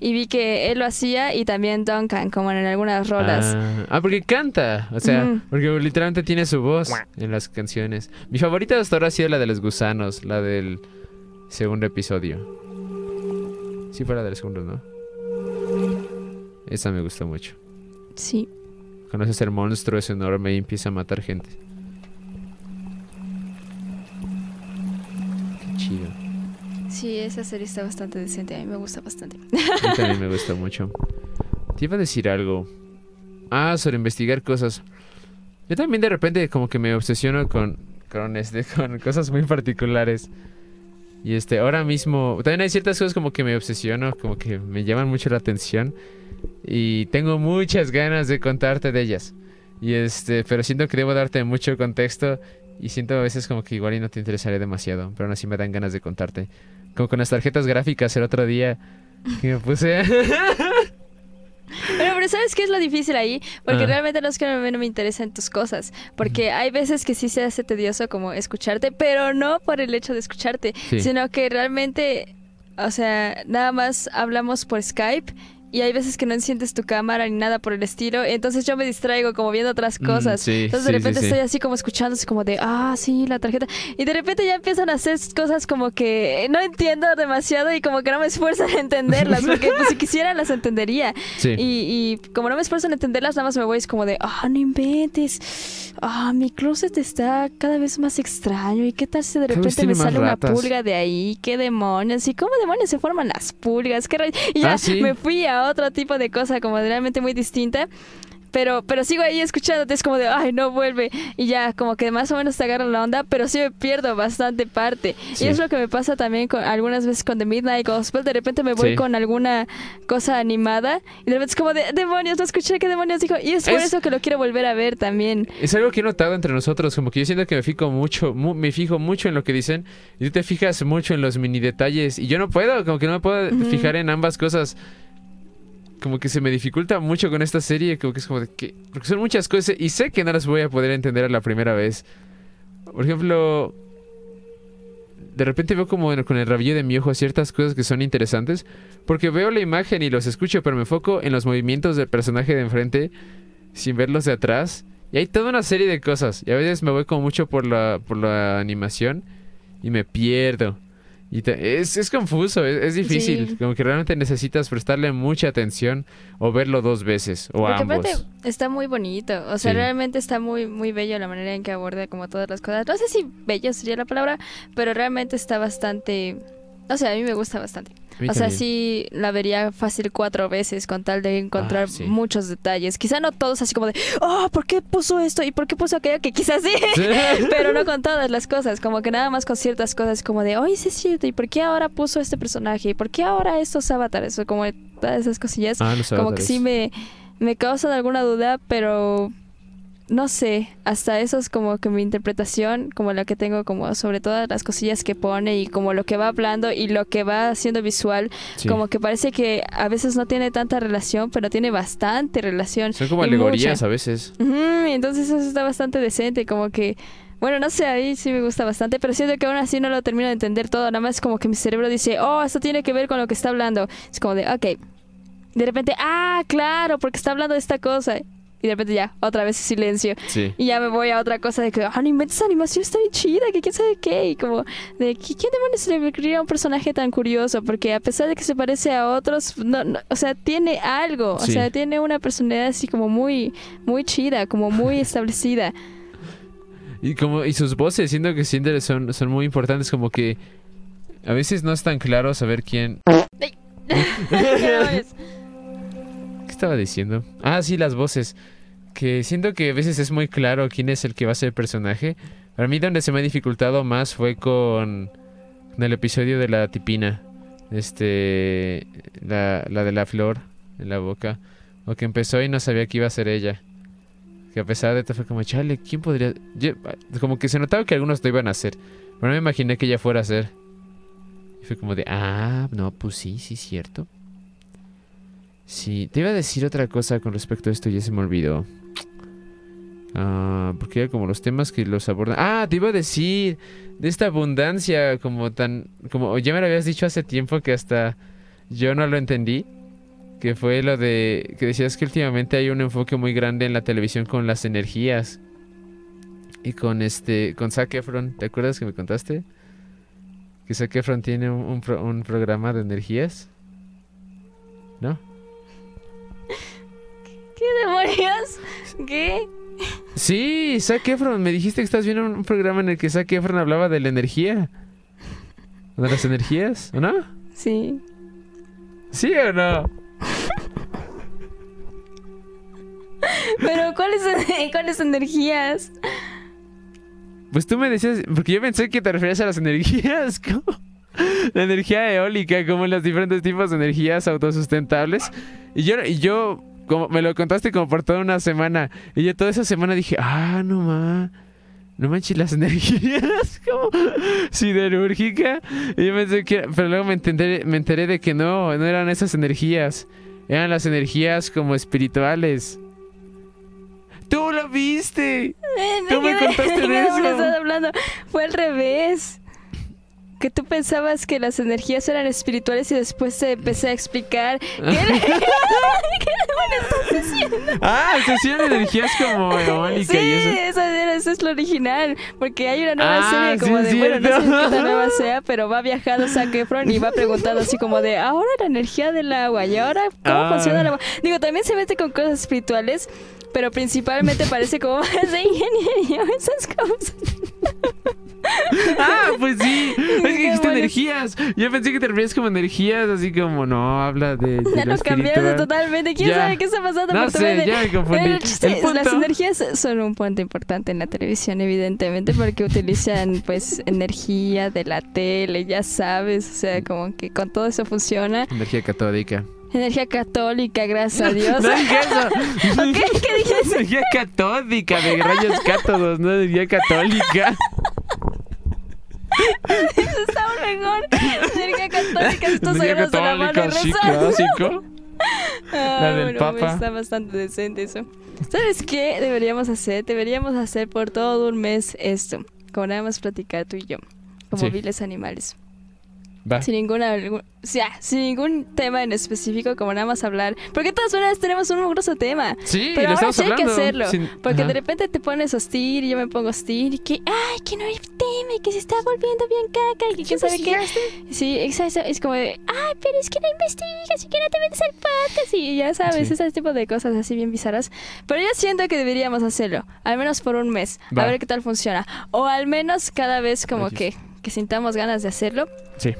Y vi que él lo hacía y también Duncan, como en algunas rolas. Ah, ah, porque canta, o sea, Ujú. porque literalmente tiene su voz en las canciones. Mi favorita hasta ahora ha sido la de los gusanos, la del segundo episodio. Sí, fue la del segundo, ¿no? Esa me gustó mucho. Sí. Conoces el monstruo, es enorme y empieza a matar gente. Qué chido. Sí, esa serie está bastante decente. A mí me gusta bastante. A mí también me gusta mucho. Te iba a decir algo. Ah, sobre investigar cosas. Yo también de repente como que me obsesiono con, con, este, con cosas muy particulares. Y este, ahora mismo, también hay ciertas cosas como que me obsesiono, como que me llaman mucho la atención. Y tengo muchas ganas de contarte de ellas. Y este, pero siento que debo darte mucho contexto. Y siento a veces como que igual y no te interesaré demasiado. Pero aún así me dan ganas de contarte. Como con las tarjetas gráficas el otro día que me puse. Pero, pero ¿sabes qué es lo difícil ahí? Porque Ah. realmente no es que a mí no me interesan tus cosas. Porque hay veces que sí se hace tedioso como escucharte, pero no por el hecho de escucharte, Sí. sino que realmente, o sea, nada más hablamos por Skype y hay veces que no enciendes tu cámara ni nada por el estilo. Entonces yo me distraigo como viendo otras Mm, cosas. sí, entonces de sí, repente sí, estoy así como escuchando, así como de, ah, sí, la tarjeta. Y de repente ya empiezan a hacer cosas como que no entiendo demasiado y como que no me esfuerzo en entenderlas. Porque pues, si quisiera las entendería. Y, y como no me esfuerzo en entenderlas, nada más me voy es como de, ah, no inventes. Ah, mi closet está cada vez más extraño. ¿Y qué tal si de repente me sale una pulga de ahí? ¿Qué demonios? ¿Y cómo demonios se forman las pulgas? ¿Qué? Y ya Ah, sí. me fui a otro tipo de cosa como realmente muy distinta. Pero, pero sigo ahí escuchándote, es como de, ay, no vuelve. Y ya, como que más o menos te agarro la onda, pero sí me pierdo bastante parte. Sí. Y es lo que me pasa también con algunas veces con The Midnight Gospel. De repente me voy Sí. con alguna cosa animada y de repente es como de, demonios, no escuché qué demonios dijo. Y es por Es- eso que lo quiero volver a ver también. Es algo que he notado entre nosotros, como que yo siento que me fijo mucho, mu- me fijo mucho en lo que dicen y tú te fijas mucho en los mini detalles y yo no puedo, como que no me puedo Ujú. fijar en ambas cosas. Como que se me dificulta mucho con esta serie, como que es como de que porque son muchas cosas y sé que no las voy a poder entender a la primera vez. Por ejemplo, de repente veo como con el rabillo de mi ojo ciertas cosas que son interesantes, porque veo la imagen y los escucho, pero me enfoco en los movimientos del personaje de enfrente sin verlos de atrás. Y hay toda una serie de cosas. Y a veces me voy como mucho por la, por la animación y me pierdo. Y te- es, es confuso, es, es difícil. Sí. Como que realmente necesitas prestarle mucha atención o verlo dos veces o Porque ambos. aparte está muy bonito. O sea, Sí. realmente está muy, muy bello la manera en que aborda como todas las cosas. No sé si bello sería la palabra, pero realmente está bastante... O sea, a mí me gusta bastante. O sea, sí la vería fácil cuatro veces con tal de encontrar Ah, sí. muchos detalles. Quizá no todos así como de, oh, ¿por qué puso esto? ¿Y por qué puso aquello? Que quizás sí, pero no con todas las cosas. Como que nada más con ciertas cosas como de, oye, sí es cierto. ¿Y por qué ahora puso este personaje? ¿Y por qué ahora estos avatares? O como todas esas cosillas. Ah, como que sí me, me causan alguna duda, pero no sé, hasta eso es como que mi interpretación, como la que tengo como sobre todas las cosillas que pone y como lo que va hablando y lo que va haciendo visual, Sí. como que parece que a veces no tiene tanta relación, pero tiene bastante relación. Son como alegorías mucha. a veces. Entonces eso está bastante decente, como que... Bueno, no sé, a mí sí me gusta bastante, pero siento que aún así no lo termino de entender todo. Nada más como que mi cerebro dice, oh, esto tiene que ver con lo que está hablando. Es como de, ok. De repente, ah, claro, porque está hablando de esta cosa. Y de repente ya, otra vez silencio. Sí. Y ya me voy a otra cosa de que, ah, no inventes, esa animación está bien chida, que quién sabe qué. Y como, de ¿qui- ¿quién demonios se le ocurriría a un personaje tan curioso? Porque a pesar de que se parece a otros, no, no, o sea, tiene algo. O sea, tiene una personalidad así como muy, muy chida, como muy establecida. Y como y sus voces, siento que siempre son, son muy importantes, como que a veces no es tan claro saber quién. ¿Qué estaba diciendo? Ah, sí, las voces. Que siento que a veces es muy claro quién es el que va a ser el personaje. Para mí donde se me ha dificultado más fue con, con el episodio de la tipina. Este, la, la de la flor en la boca. O que empezó y no sabía que iba a ser ella. Que a pesar de todo fue como, chale, ¿quién podría...? Como que se notaba que algunos lo iban a hacer. Pero no me imaginé que ella fuera a ser. Y fue como de, ah, no, pues sí, sí, cierto. Sí, te iba a decir otra cosa con respecto a esto, ya se me olvidó. Ah, porque era como los temas que los abordan. Ah, te iba a decir de esta abundancia como tan... como ya me lo habías dicho hace tiempo que hasta yo no lo entendí. Que fue lo de... que decías que últimamente hay un enfoque muy grande en la televisión con las energías. Y con este... con Zac Efron. ¿Te acuerdas que me contaste? Que Zac Efron tiene un, un pro- un programa de energías. ¿No? ¿Qué demonios? ¿Qué? Sí, Zac Efron. Me dijiste que estás viendo un programa en el que Zac Efron hablaba de la energía. ¿De las energías? ¿O no? Sí. ¿Sí o no? Pero ¿cuáles, ¿cuáles energías? Pues tú me decías, porque yo pensé que te referías a las energías, como la energía eólica, como los diferentes tipos de energías autosustentables. Y yo, y yo como me lo contaste como por toda una semana. Y yo toda esa semana dije, ah, no ma, no manches las energías, como siderúrgica. Y yo pensé que, pero luego me enteré, me enteré de que no, no eran esas energías, eran las energías como espirituales. ¡Tú lo viste! Eh, Tú me ¿de qué- contaste de eso. estás hablando? Fue al revés. Que tú pensabas que las energías eran espirituales y después te empecé a explicar que ¿Qué demonios estás diciendo? Ah, se hacían energías como eólica Sí, y eso. esa era- eso es lo original. Porque hay una nueva Ah, serie como sí, de, bueno, no sé qué tan nueva sea, pero va viajando Zac Efron y va preguntando así como de, ahora la energía del agua y ahora cómo Ah. funciona el agua. Digo, también se mete con cosas espirituales, pero principalmente parece como más de ingeniería, esas cosas. Ah, pues sí. Es que dijiste energías. Yo pensé que te referías como energías, así como no, habla de. de Ya lo lo cambiaste totalmente. ¿Quién Ya. sabe qué está pasando No por tu sé, mente? ya me confundí. El punto- Las energías son un punto importante en la televisión, evidentemente, porque utilizan pues energía de la tele, ya sabes, o sea, como que con todo eso funciona. Energía catódica. Energía católica, gracias a Dios. No dije eso. ¿Ok? ¿Qué dijiste? Energía catódica, de rayos cátodos, no energía católica. Eso está mejor. Energía católica, estos agarras de la mano católica, sí, clásico. Ah, La del bueno, Papa. Está bastante decente eso. ¿Sabes qué deberíamos hacer? Deberíamos hacer por todo un mes esto. Como nada más platicar tú y yo. Como Sí. viles animales. Va. Sin ninguna, o sea, sin ningún tema en específico, como nada más hablar. Porque de todas maneras tenemos un mugroso tema. Sí, Pero lo ahora sí hay que hablando. hacerlo. Sin- Porque Ajá. de repente te pones hostil y yo me pongo hostil y que, ay, que no hay tema y que se está volviendo bien caca y que quién sabe qué. Sí, exacto. Es como de, ay, pero es que no investigas y que no te metes al podcast y ya sabes, Sí. ese tipo de cosas así bien bizarras. Pero yo siento que deberíamos hacerlo, al menos por un mes, Va. a ver qué tal funciona. O al menos cada vez como X. que, que sintamos ganas de hacerlo. Sí.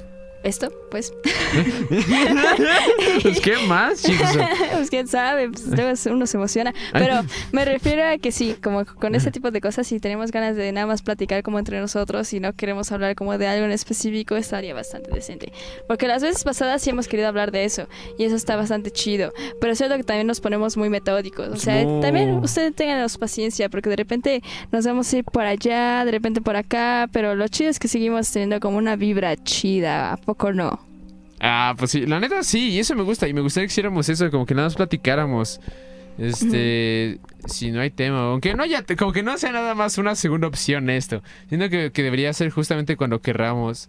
Esto, pues, Pues, ¿qué más, chicos? pues quién sabe, pues, luego uno se emociona. Pero me refiero a que sí, como con ese tipo de cosas, si tenemos ganas de nada más platicar como entre nosotros y no queremos hablar como de algo en específico, estaría bastante decente. Porque las veces pasadas sí hemos querido hablar de eso y eso está bastante chido. Pero es cierto que también nos ponemos muy metódicos. O sea, No. también ustedes tengan paciencia porque de repente nos vamos a ir por allá, de repente por acá, pero lo chido es que seguimos teniendo como una vibra chida, ¿a poco no? Ah, pues sí, la neta sí, y eso me gusta. Y me gustaría que hiciéramos eso, como que nada más platicáramos. Este, si no hay tema, aunque no haya, como que no sea nada más una segunda opción esto. Siento que, que debería ser justamente cuando querramos.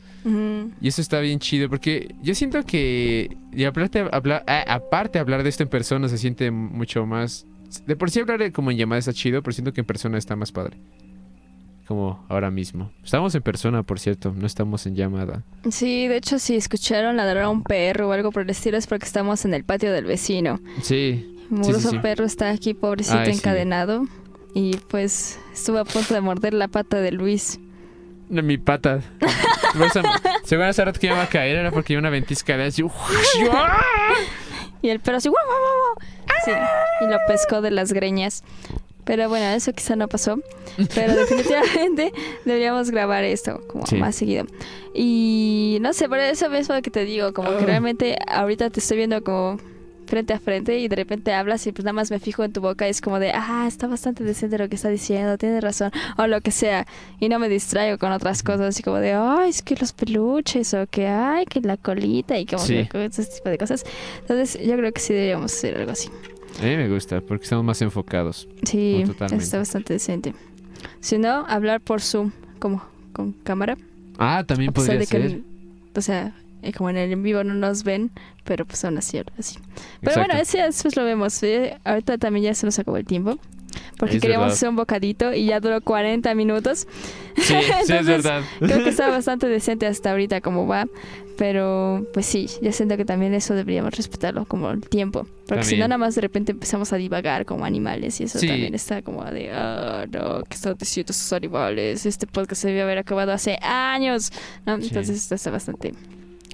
Y eso está bien chido, porque yo siento que, y aparte, hablar, ah, aparte hablar de esto en persona se siente mucho más... De por sí hablar como en llamada está chido, pero siento que en persona está más padre. Como ahora mismo. Estamos en persona, por cierto, no estamos en llamada. Sí, de hecho, si escucharon ladrar a un perro o algo por el estilo es porque estamos en el patio del vecino. Sí, Un mugroso sí. perro está aquí, pobrecito, Ay, sí. encadenado. Y pues estuvo a punto de morder la pata de Luis. mi pata. Según hace rato que iba a caer era porque iba una ventisca de así. Y el perro así. Sí, y lo pescó de las greñas. Pero bueno, eso quizá no pasó. Pero definitivamente deberíamos grabar esto como Sí. más seguido. Y no sé, por eso mismo que te digo, como que Ah. realmente ahorita te estoy viendo como frente a frente y de repente hablas y pues nada más me fijo en tu boca y es como de, ah, está bastante decente lo que está diciendo, tienes razón, o lo que sea. Y no me distraigo con otras cosas, así como de, ay, es que los peluches, o que, ay, que la colita y como Sí. que ese tipo de cosas. Entonces yo creo que sí deberíamos hacer algo así. A mí me gusta porque estamos más enfocados. Sí, Oh, está bastante decente. Si no, hablar por Zoom, como con cámara. Ah, también podría que, ser. o sea, eh, como en el en vivo no nos ven, pero pues aún así, así. Pero Exacto. bueno, ya después lo vemos. ¿eh? Ahorita también ya se nos acabó el tiempo. Porque Es queríamos verdad. hacer un bocadito y ya duró 40 minutos. Sí, sí, es Entonces, verdad. Creo que está bastante decente hasta ahorita como va. Pero pues sí, yo siento que también eso deberíamos respetarlo como el tiempo. Porque si no, nada más de repente empezamos a divagar como animales y eso Sí. también está como de, ah, no, ¿qué están diciendo esos animales? Este podcast se debió haber acabado hace años. ¿no? Entonces está bastante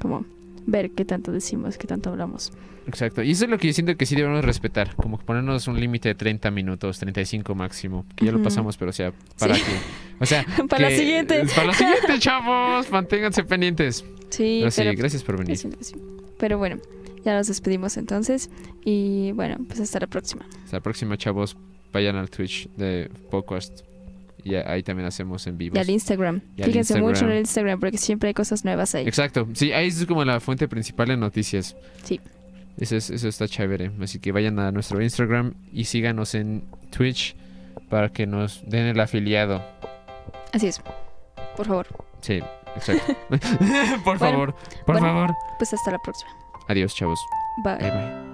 como ver qué tanto decimos, qué tanto hablamos. Exacto. Y eso es lo que yo siento que sí debemos respetar. Como que ponernos un límite de 30 minutos, 35 máximo. Que ya lo pasamos, pero o sea, para Sí. que. O sea. Para la siguiente. Para la siguiente, chavos. Manténganse pendientes. Sí, Pero sí, gracias por venir. pero bueno, ya nos despedimos entonces. Y bueno, pues hasta la próxima. Hasta la próxima, chavos. Vayan al Twitch de Podcast. Y ahí también hacemos en vivo. Y al Instagram. Y al Fíjense mucho en el Instagram porque siempre hay cosas nuevas ahí. Exacto. Sí, ahí es como la fuente principal de noticias. Sí. Eso, es- eso está chévere. Así que vayan a nuestro Instagram y síganos en Twitch para que nos den el afiliado. Así es. Por favor. Sí. Exacto. por Bueno, favor, por bueno. favor. Pues hasta la próxima. Adiós, chavos. Bye. Bye bye.